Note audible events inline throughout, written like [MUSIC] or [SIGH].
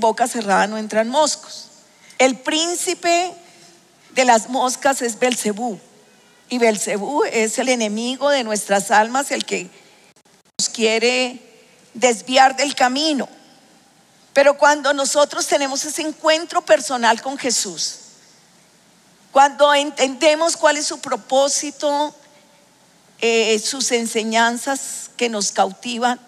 boca cerrada no entran moscos. El príncipe de las moscas es Belcebú. Y Belcebú es el enemigo de nuestras almas, el que nos quiere desviar del camino. Pero cuando nosotros tenemos ese encuentro personal con Jesús, cuando entendemos cuál es su propósito, eh, sus enseñanzas que nos cautivan,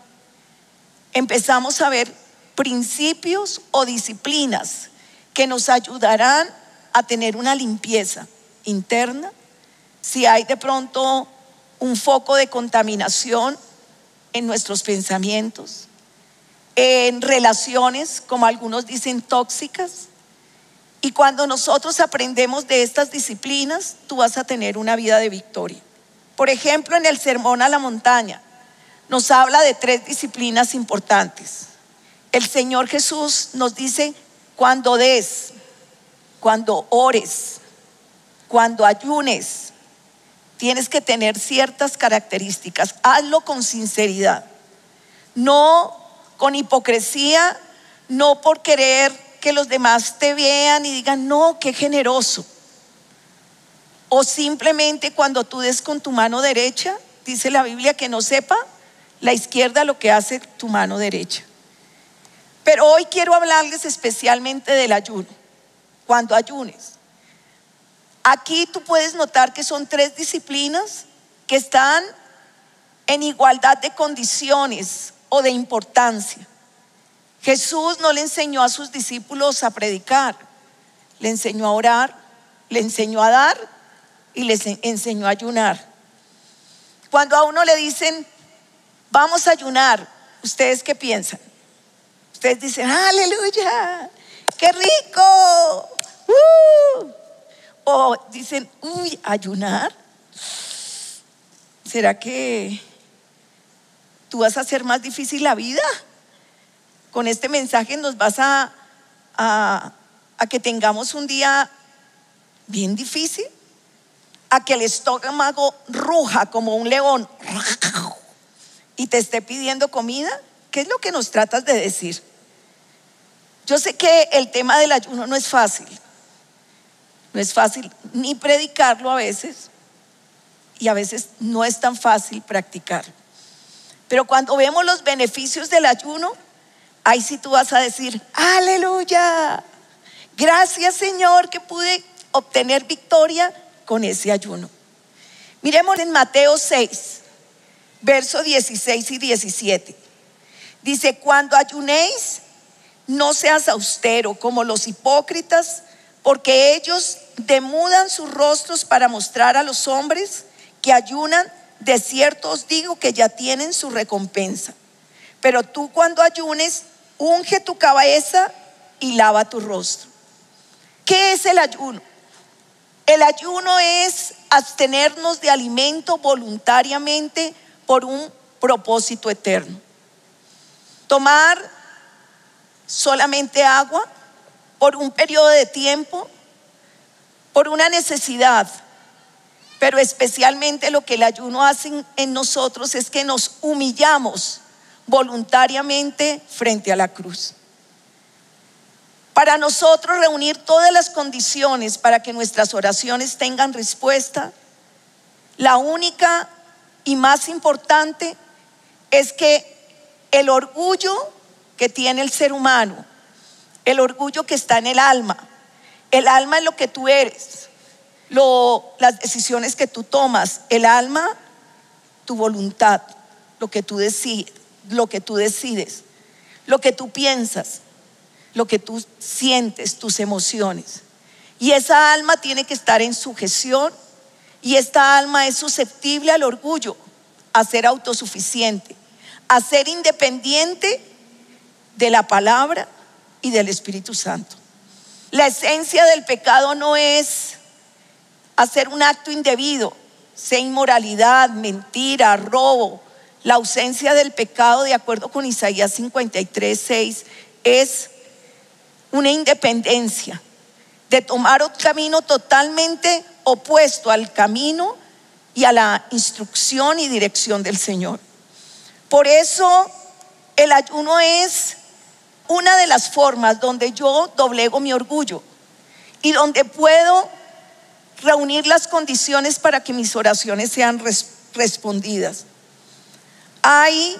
empezamos a ver principios o disciplinas que nos ayudarán a tener una limpieza interna. Si hay de pronto un foco de contaminación en nuestros pensamientos, en relaciones, como algunos dicen, tóxicas. Y cuando nosotros aprendemos de estas disciplinas, tú vas a tener una vida de victoria. Por ejemplo, en el Sermón a la Montaña nos habla de tres disciplinas importantes. El Señor Jesús nos dice, cuando des, cuando ores, cuando ayunes, tienes que tener ciertas características. Hazlo con sinceridad, no con hipocresía, no por querer que los demás te vean y digan, no, qué generoso. O simplemente cuando tú des con tu mano derecha, dice la Biblia que no sepa la izquierda lo que hace tu mano derecha. Pero hoy quiero hablarles especialmente del ayuno, cuando ayunes. Aquí tú puedes notar que son tres disciplinas que están en igualdad de condiciones o de importancia. Jesús no le enseñó a sus discípulos a predicar, le enseñó a orar, le enseñó a dar y les enseñó a ayunar. Cuando a uno le dicen, vamos a ayunar, ¿ustedes qué piensan? Ustedes dicen, aleluya, qué rico. Uh". O dicen, uy, ayunar. ¿Será que tú vas a hacer más difícil la vida. Con este mensaje nos vas a, a, que tengamos un día bien difícil, a que el estómago ruja como un león y te esté pidiendo comida. ¿Qué es lo que nos tratas de decir? Yo sé que el tema del ayuno no es fácil. No es fácil ni predicarlo a veces y a veces no es tan fácil practicarlo. Pero cuando vemos los beneficios del ayuno, ahí sí tú vas a decir, aleluya, gracias Señor que pude obtener victoria con ese ayuno. Miremos en Mateo 6, versos 16 y 17. Dice, cuando ayunéis, no seas austero como los hipócritas, porque ellos demudan sus rostros para mostrar a los hombres que ayunan de cierto os digo que ya tienen su recompensa. Pero tú cuando ayunes, unge tu cabeza y lava tu rostro. ¿Qué es el ayuno? El ayuno es abstenernos de alimento voluntariamente por un propósito eterno. Tomar solamente agua por un periodo de tiempo, por una necesidad, pero especialmente lo que el ayuno hace en nosotros es que nos humillamos voluntariamente frente a la cruz. Para nosotros reunir todas las condiciones para que nuestras oraciones tengan respuesta, la única y más importante es que el orgullo que tiene el ser humano, el orgullo que está en el alma, el alma es lo que tú eres, las decisiones que tú tomas, el alma, tu voluntad, lo que tú decides, lo que tú decides, lo que tú piensas, lo que tú sientes, tus emociones. Y esa alma tiene que estar en sujeción y esta alma es susceptible al orgullo, a ser autosuficiente, a ser independiente de la palabra y del Espíritu Santo. La esencia del pecado no es hacer un acto indebido, sea inmoralidad, mentira, robo, la ausencia del pecado, de acuerdo con Isaías 53, 6, es una independencia de tomar un camino totalmente opuesto al camino y a la instrucción y dirección del Señor. Por eso el ayuno es una de las formas donde yo doblego mi orgullo y donde puedo reunir las condiciones para que mis oraciones sean respondidas. Hay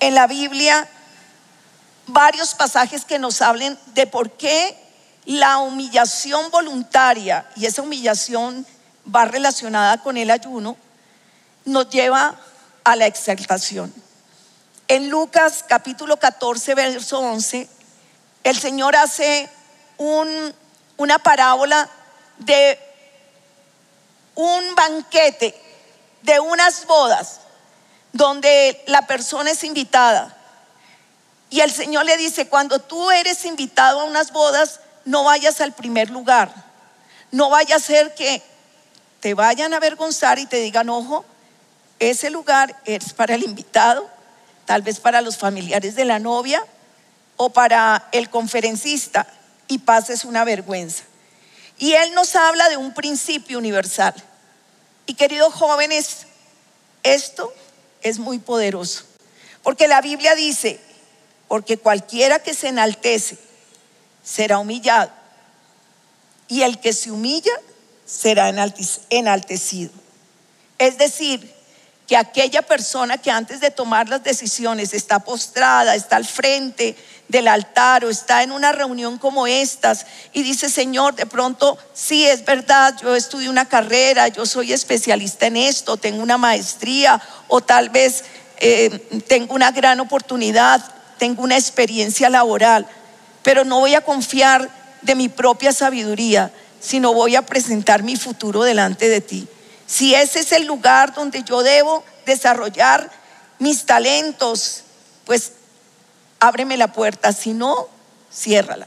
en la Biblia varios pasajes que nos hablen de por qué la humillación voluntaria, y esa humillación va relacionada con el ayuno, nos lleva a la exaltación. En Lucas capítulo 14, verso 11, el Señor hace una parábola de un banquete, de unas bodas, donde la persona es invitada. Y el Señor le dice, cuando tú eres invitado a unas bodas, no vayas al primer lugar. No vaya a ser que te vayan a avergonzar y te digan, ojo, ese lugar es para el invitado, tal vez para los familiares de la novia o para el conferencista y pases una vergüenza. Y Él nos habla de un principio universal. Y queridos jóvenes, esto es muy poderoso. Porque la Biblia dice, porque cualquiera que se enaltece será humillado. Y el que se humilla será enaltecido. Es decir, que aquella persona que antes de tomar las decisiones está postrada, está al frente del altar o está en una reunión como estas y dice, Señor, de pronto, sí, es verdad, yo estudié una carrera, yo soy especialista en esto, tengo una maestría o tal vez eh, tengo una gran oportunidad, tengo una experiencia laboral, pero no voy a confiar de mi propia sabiduría, sino voy a presentar mi futuro delante de ti. Si ese es el lugar donde yo debo desarrollar mis talentos, pues ábreme la puerta, si no, ciérrala.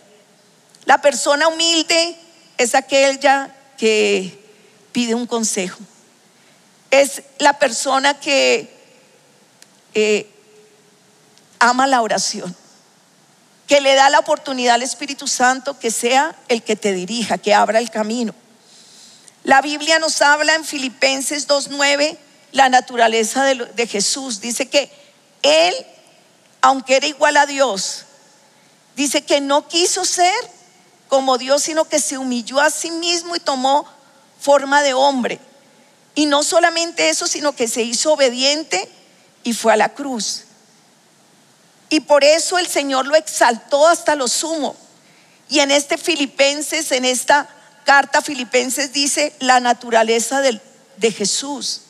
La persona humilde es aquella que pide un consejo. Es la persona que eh, ama la oración, que le da la oportunidad al Espíritu Santo que sea el que te dirija, que abra el camino. La Biblia nos habla en Filipenses 2.9 la naturaleza de, Jesús. Dice que Él aunque era igual a Dios, dice que no quiso ser como Dios, sino que se humilló a sí mismo y tomó forma de hombre. Y no solamente eso, sino que se hizo obediente y fue a la cruz. Y por eso el Señor lo exaltó hasta lo sumo. Y en este Filipenses, en esta carta Filipenses dice la naturaleza de, de Jesús,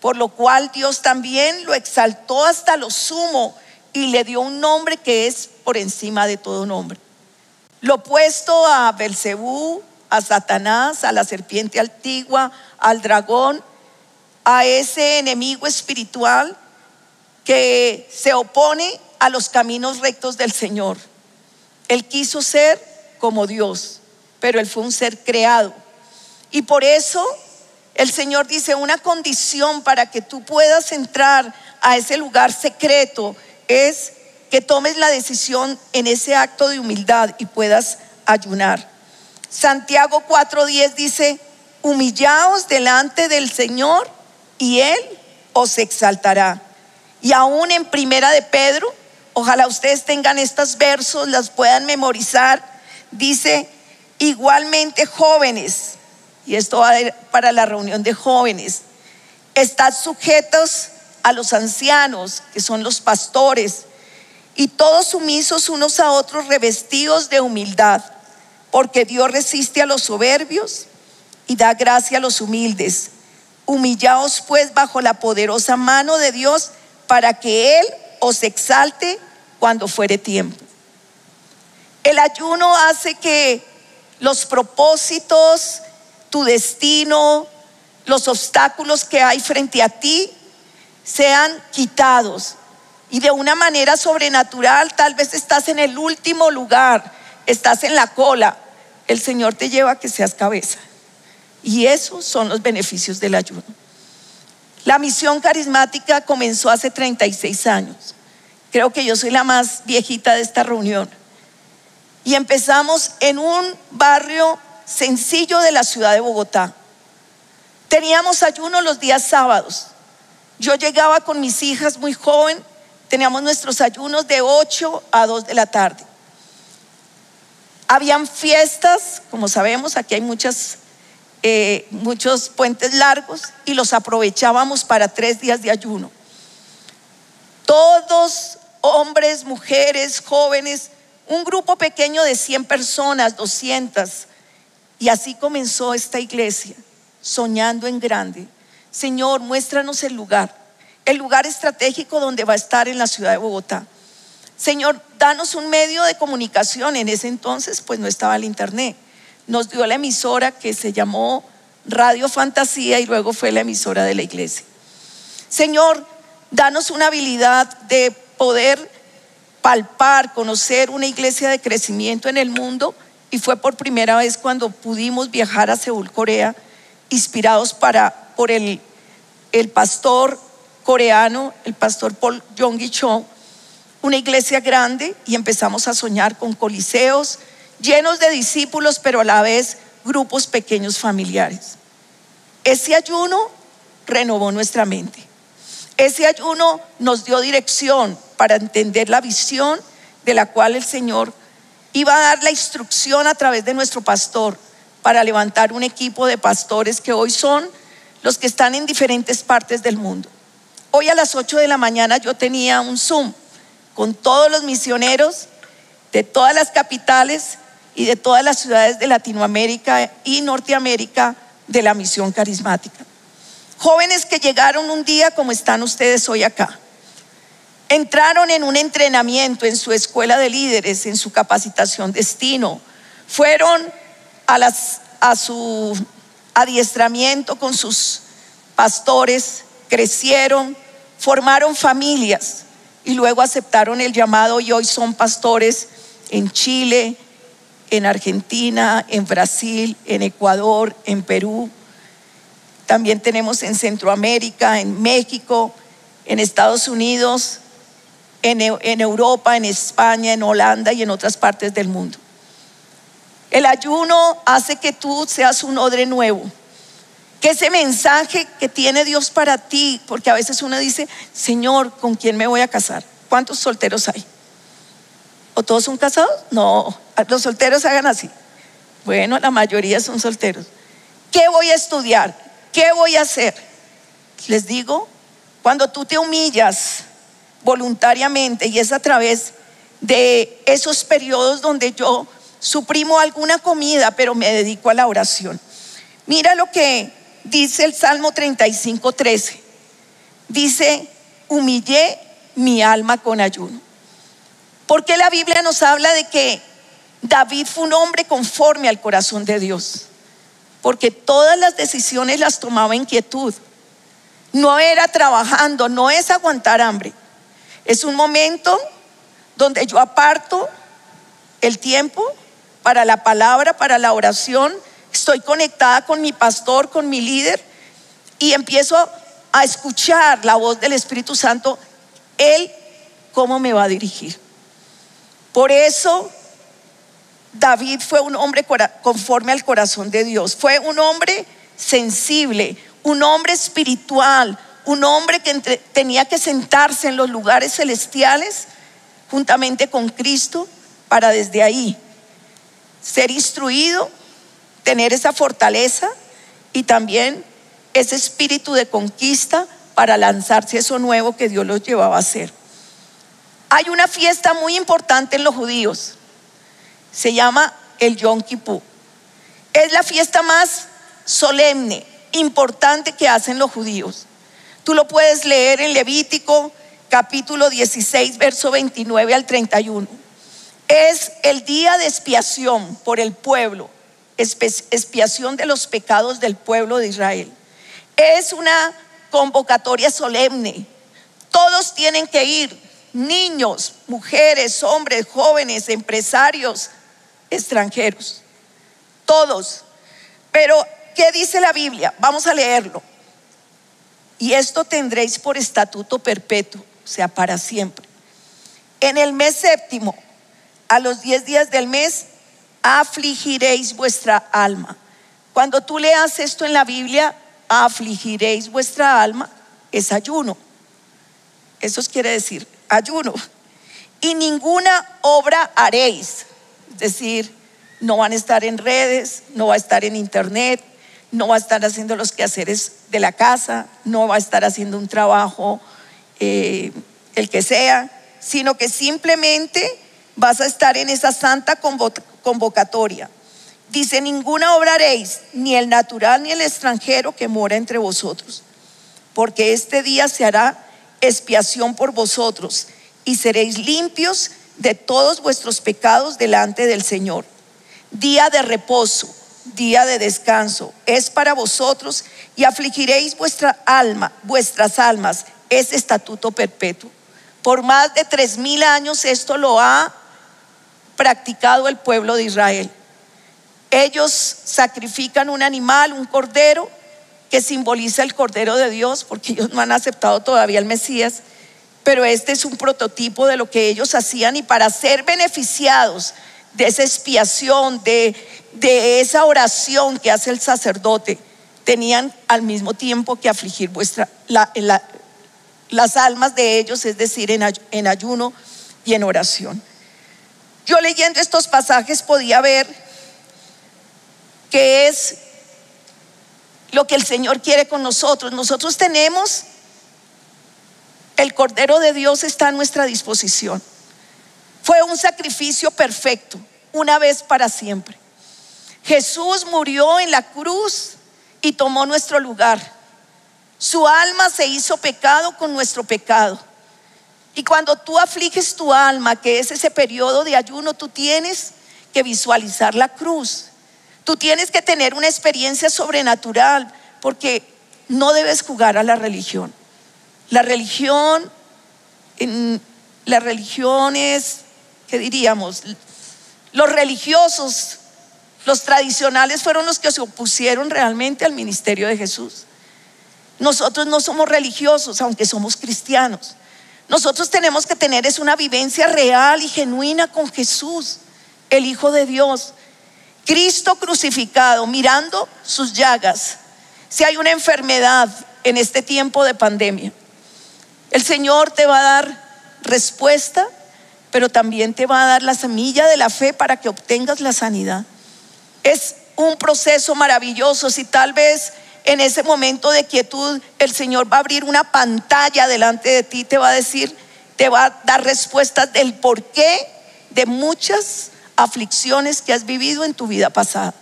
por lo cual Dios también lo exaltó hasta lo sumo y le dio un nombre que es por encima de todo nombre. Lo opuesto a Belcebú, a Satanás, a la serpiente antigua, al dragón, a ese enemigo espiritual que se opone a los caminos rectos del Señor. Él quiso ser como Dios, pero él fue un ser creado. Y por eso el Señor dice, una condición para que tú puedas entrar a ese lugar secreto es que tomes la decisión en ese acto de humildad y puedas ayunar. Santiago 4:10 dice, humillaos delante del Señor y Él os exaltará. Y aún en primera de Pedro, ojalá ustedes tengan estos versos, las puedan memorizar, dice, igualmente jóvenes, y esto va para la reunión de jóvenes, estad sujetos a los ancianos, que son los pastores, y todos sumisos unos a otros revestidos de humildad, porque Dios resiste a los soberbios y da gracia a los humildes. Humillaos pues bajo la poderosa mano de Dios para que Él os exalte cuando fuere tiempo. El ayuno hace que los propósitos, tu destino, los obstáculos que hay frente a ti sean quitados. Y de una manera sobrenatural, tal vez estás en el último lugar, estás en la cola, el Señor te lleva a que seas cabeza. Y esos son los beneficios del ayuno. La misión carismática comenzó hace 36 años. Creo que yo soy la más viejita de esta reunión. Y empezamos en un barrio sencillo de la ciudad de Bogotá. Teníamos ayuno los días sábados. Yo llegaba con mis hijas muy joven, teníamos nuestros ayunos de 8 a 2 de la tarde. Habían fiestas, como sabemos, aquí hay muchas, eh, muchos puentes largos y los aprovechábamos para tres días de ayuno. Todos, hombres, mujeres, jóvenes, un grupo pequeño de 100 personas, 200. Y así comenzó esta iglesia, soñando en grande. Señor, muéstranos el lugar, el lugar estratégico donde va a estar en la ciudad de Bogotá. Señor, danos un medio de comunicación. En ese entonces, pues no estaba el internet. Nos dio la emisora que se llamó Radio Fantasía y luego fue la emisora de la iglesia. Señor, danos una habilidad de poder palpar, conocer una iglesia de crecimiento en el mundo. Y fue por primera vez cuando pudimos viajar a Seúl, Corea, inspirados para, por el, el pastor coreano, el pastor Paul Jong-gi Cho, una iglesia grande y empezamos a soñar con coliseos llenos de discípulos, pero a la vez grupos pequeños familiares. Ese ayuno renovó nuestra mente. Ese ayuno nos dio dirección para entender la visión de la cual el Señor iba a dar la instrucción a través de nuestro pastor para levantar un equipo de pastores que hoy son los que están en diferentes partes del mundo. Hoy a las 8 de la mañana yo tenía un Zoom con todos los misioneros de todas las capitales y de todas las ciudades de Latinoamérica y Norteamérica de la misión carismática. Jóvenes que llegaron un día como están ustedes hoy acá. Entraron en un entrenamiento en su escuela de líderes, en su capacitación destino. Fueron a, las, su adiestramiento con sus pastores, crecieron, formaron familias y luego aceptaron el llamado y hoy son pastores en Chile, en Argentina, en Brasil, en Ecuador, en Perú. También tenemos en Centroamérica, en México, en Estados Unidos, en, Europa, en España, en Holanda y en otras partes del mundo. El ayuno hace que tú seas un odre nuevo que ese mensaje que tiene Dios para ti, porque a veces uno dice, Señor, ¿con quién me voy a casar? ¿Cuántos solteros hay? ¿O todos son casados? No, los solteros hagan así. Bueno, la mayoría son solteros. ¿Qué voy a estudiar? ¿Qué voy a hacer? Les digo, cuando tú te humillas voluntariamente y es a través de esos periodos donde yo suprimo alguna comida, pero me dedico a la oración. Mira lo que dice el Salmo 35, 13. Dice, humillé mi alma con ayuno. Porque la Biblia nos habla de que David fue un hombre conforme al corazón de Dios. Porque todas las decisiones las tomaba en quietud. No era trabajando, no es aguantar hambre. Es un momento donde yo aparto el tiempo para la palabra, para la oración, estoy conectada con mi pastor, con mi líder, y empiezo a escuchar la voz del Espíritu Santo, Él cómo me va a dirigir. Por eso David fue un hombre conforme al corazón de Dios, fue un hombre sensible, un hombre espiritual, un hombre que tenía que sentarse en los lugares celestiales juntamente con Cristo para desde ahí ser instruido tener esa fortaleza y también ese espíritu de conquista para lanzarse eso nuevo que Dios los llevaba a hacer. Hay una fiesta muy importante en los judíos. Se llama el Yom Kippur. Es la fiesta más solemne, importante que hacen los judíos. Tú lo puedes leer en Levítico capítulo 16, verso 29 al 31. Es el día de expiación por el pueblo expiación de los pecados del pueblo de Israel. Es una convocatoria solemne. Todos tienen que ir, niños, mujeres, hombres, jóvenes, empresarios, extranjeros. Todos. Pero, ¿qué dice la Biblia? Vamos a leerlo. Y esto tendréis por estatuto perpetuo, o sea, para siempre. En el mes séptimo, a los diez días del mes, afligiréis vuestra alma. Cuando tú leas esto en la Biblia, afligiréis vuestra alma, es ayuno. Eso quiere decir, ayuno. Y ninguna obra haréis. Es decir, no van a estar en redes, no va a estar en internet, no va a estar haciendo los quehaceres de la casa, no va a estar haciendo un trabajo, eh, el que sea, sino que simplemente vas a estar en esa santa convocatoria. Dice, ninguna obra haréis, ni el natural ni el extranjero que mora entre vosotros, porque este día se hará expiación por vosotros y seréis limpios de todos vuestros pecados delante del Señor. Día de reposo, día de descanso, es para vosotros y afligiréis vuestra alma, vuestras almas, es estatuto perpetuo. Por más de tres mil años esto lo ha practicado el pueblo de Israel. Ellos sacrifican un animal, un cordero, que simboliza el cordero de Dios, porque ellos no han aceptado todavía el Mesías, pero este es un prototipo de lo que ellos hacían y para ser beneficiados de esa expiación, de, de esa oración que hace el sacerdote, tenían al mismo tiempo que afligir vuestra, las almas de ellos, es decir, en ayuno y en oración. Yo leyendo estos pasajes podía ver que es lo que el Señor quiere con nosotros. Nosotros tenemos, el Cordero de Dios está a nuestra disposición. Fue un sacrificio perfecto, una vez para siempre. Jesús murió en la cruz y tomó nuestro lugar. Su alma se hizo pecado con nuestro pecado. Y cuando tú afliges tu alma, que es ese periodo de ayuno, tú tienes que visualizar la cruz. Tú tienes que tener una experiencia sobrenatural porque no debes jugar a la religión. La religión, la religión es, ¿qué diríamos? Los religiosos, los tradicionales fueron los que se opusieron realmente al ministerio de Jesús. Nosotros no somos religiosos, aunque somos cristianos. Nosotros tenemos que tener es una vivencia real y genuina con Jesús, el Hijo de Dios. Cristo crucificado, mirando sus llagas. Si hay una enfermedad en este tiempo de pandemia, el Señor te va a dar respuesta, pero también te va a dar la semilla de la fe para que obtengas la sanidad. Es un proceso maravilloso. Si tal vez en ese momento de quietud el Señor va a abrir una pantalla delante de ti, te va a decir, te va a dar respuestas del porqué de muchas aflicciones que has vivido en tu vida pasada.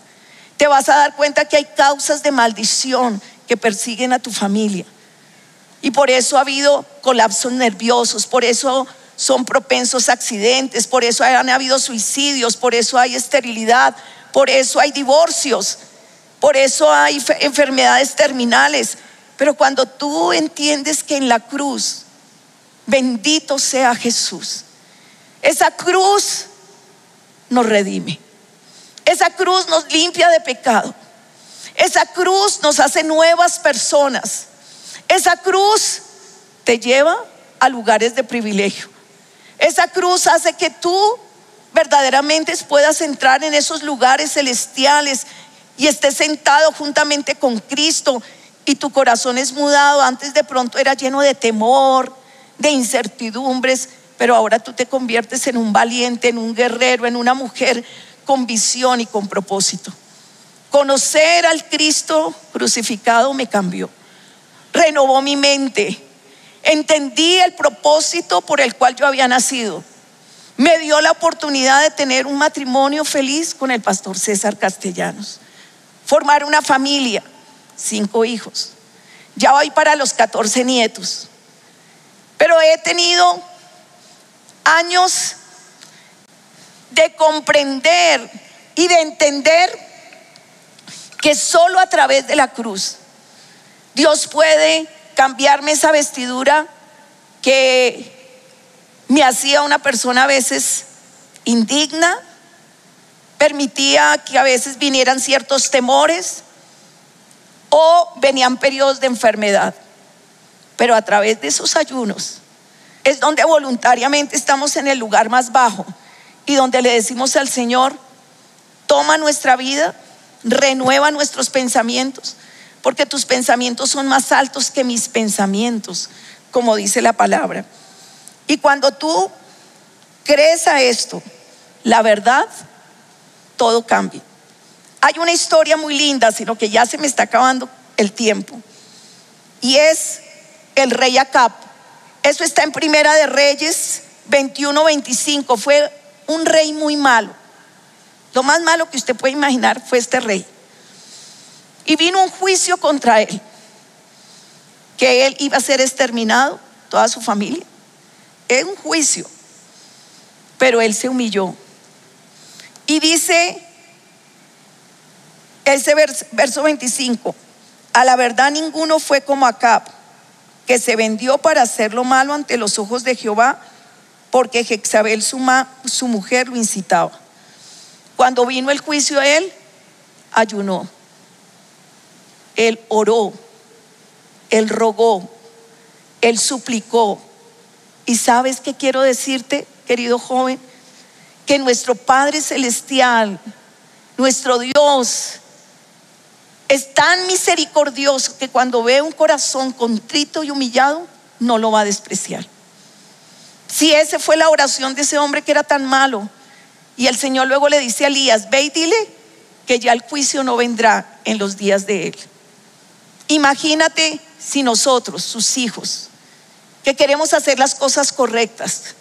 Te vas a dar cuenta que hay causas de maldición que persiguen a tu familia. Y por eso ha habido colapsos nerviosos, por eso son propensos a accidentes, por eso han habido suicidios, por eso hay esterilidad, por eso hay divorcios, por eso hay enfermedades terminales. Pero cuando tú entiendes que en la cruz, bendito sea Jesús, esa cruz nos redime. Esa cruz nos limpia de pecado. Esa cruz nos hace nuevas personas. Esa cruz te lleva a lugares de privilegio. Esa cruz hace que tú verdaderamente puedas entrar en esos lugares celestiales y estés sentado juntamente con Cristo y tu corazón es mudado. Antes de pronto era lleno de temor, de incertidumbres, pero ahora tú te conviertes en un valiente, en un guerrero, en una mujer con visión y con propósito. Conocer al Cristo crucificado me cambió, renovó mi mente, entendí el propósito por el cual yo había nacido. Me dio la oportunidad de tener un matrimonio feliz con el pastor César Castellanos, formar una familia, cinco hijos. Ya voy para los 14 nietos. Pero he tenido años de comprender y de entender que solo a través de la cruz Dios puede cambiarme esa vestidura que me hacía una persona a veces indigna, permitía que a veces vinieran ciertos temores o venían periodos de enfermedad. Pero a través de esos ayunos, es donde voluntariamente estamos en el lugar más bajo y donde le decimos al Señor, toma nuestra vida, renueva nuestros pensamientos, porque tus pensamientos son más altos que mis pensamientos, como dice la palabra. Y cuando tú crees a esto, la verdad, todo cambia. Hay una historia muy linda, sino que ya se me está acabando el tiempo. Y es el rey Acab. Eso está en Primera de Reyes 21-25. Fue un rey muy malo. Lo más malo que usted puede imaginar fue este rey. Y vino un juicio contra él, que él iba a ser exterminado, toda su familia. Es un juicio. Pero él se humilló. Y dice ese verso 25, a la verdad ninguno fue como Acab, que se vendió para hacer lo malo ante los ojos de Jehová, porque Jezabel su mujer lo incitaba. Cuando vino el juicio a él, ayunó, él oró, él rogó, él suplicó. ¿Y sabes qué quiero decirte, querido joven? Que nuestro Padre Celestial, nuestro Dios, es tan misericordioso que cuando ve un corazón contrito y humillado, no lo va a despreciar. Si esa fue la oración de ese hombre que era tan malo, y el Señor luego le dice a Elías, ve y dile que ya el juicio no vendrá en los días de él. Imagínate si nosotros, sus hijos, que queremos hacer las cosas correctas,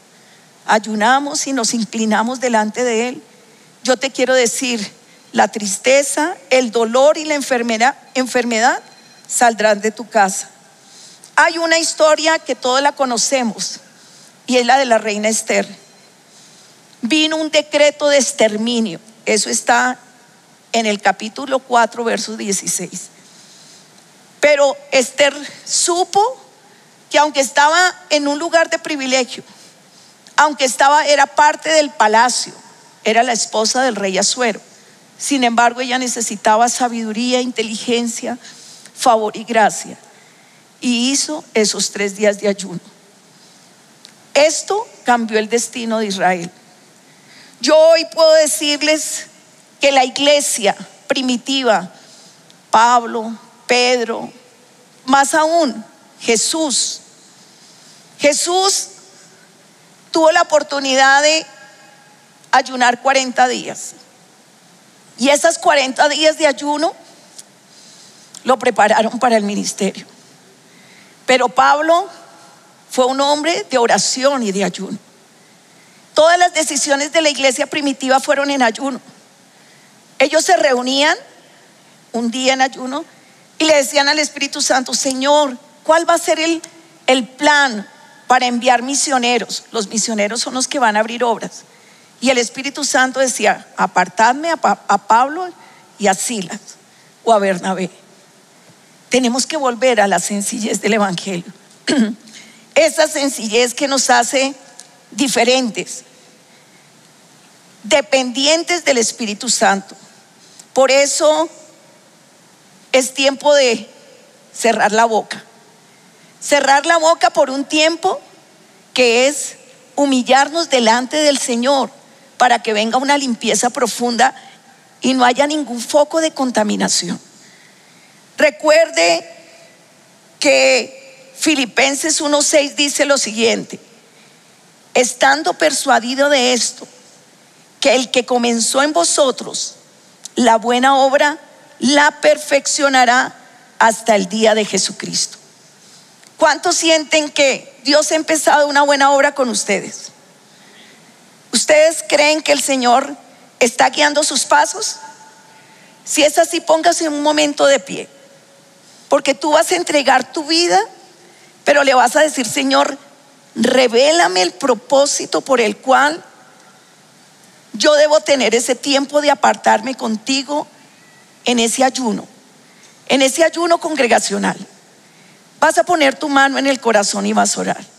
ayunamos y nos inclinamos delante de Él, yo te quiero decir, la tristeza, el dolor y la enfermedad, saldrán de tu casa. Hay una historia que todos la conocemos y es la de la reina Esther. Vino un decreto de exterminio, eso está en el capítulo 4, verso 16. Pero Esther supo que aunque estaba en un lugar de privilegio, aunque estaba, era parte del palacio, era la esposa del rey Azuero, sin embargo, ella necesitaba sabiduría, inteligencia, favor y gracia. Y hizo esos tres días de ayuno. Esto cambió el destino de Israel. Yo hoy puedo decirles que la iglesia primitiva, Pablo, Pedro, más aún Jesús, Jesús tuvo la oportunidad de ayunar 40 días. Y esas 40 días de ayuno lo prepararon para el ministerio. Pero Pablo fue un hombre de oración y de ayuno. Todas las decisiones de la iglesia primitiva fueron en ayuno. Ellos se reunían un día en ayuno y le decían al Espíritu Santo, Señor, ¿cuál va a ser el, el plan para enviar misioneros? Los misioneros son los que van a abrir obras. Y el Espíritu Santo decía, apartadme a, Pablo y a Silas o a Bernabé. Tenemos que volver a la sencillez del Evangelio. [CLEARS THROAT] Esa sencillez que nos hace diferentes, dependientes del Espíritu Santo. Por eso es tiempo de cerrar la boca. Cerrar la boca por un tiempo que es humillarnos delante del Señor para que venga una limpieza profunda y no haya ningún foco de contaminación. Recuerde que Filipenses 1.6 dice lo siguiente, estando persuadido de esto, que el que comenzó en vosotros la buena obra, la perfeccionará hasta el día de Jesucristo. ¿Cuántos sienten que Dios ha empezado una buena obra con ustedes? ¿Ustedes creen que el Señor está guiando sus pasos? Si es así, póngase un momento de pie. Porque tú vas a entregar tu vida, pero le vas a decir, Señor, revélame el propósito por el cual yo debo tener ese tiempo de apartarme contigo en ese ayuno, en ese ayuno congregacional. Vas a poner tu mano en el corazón y vas a orar.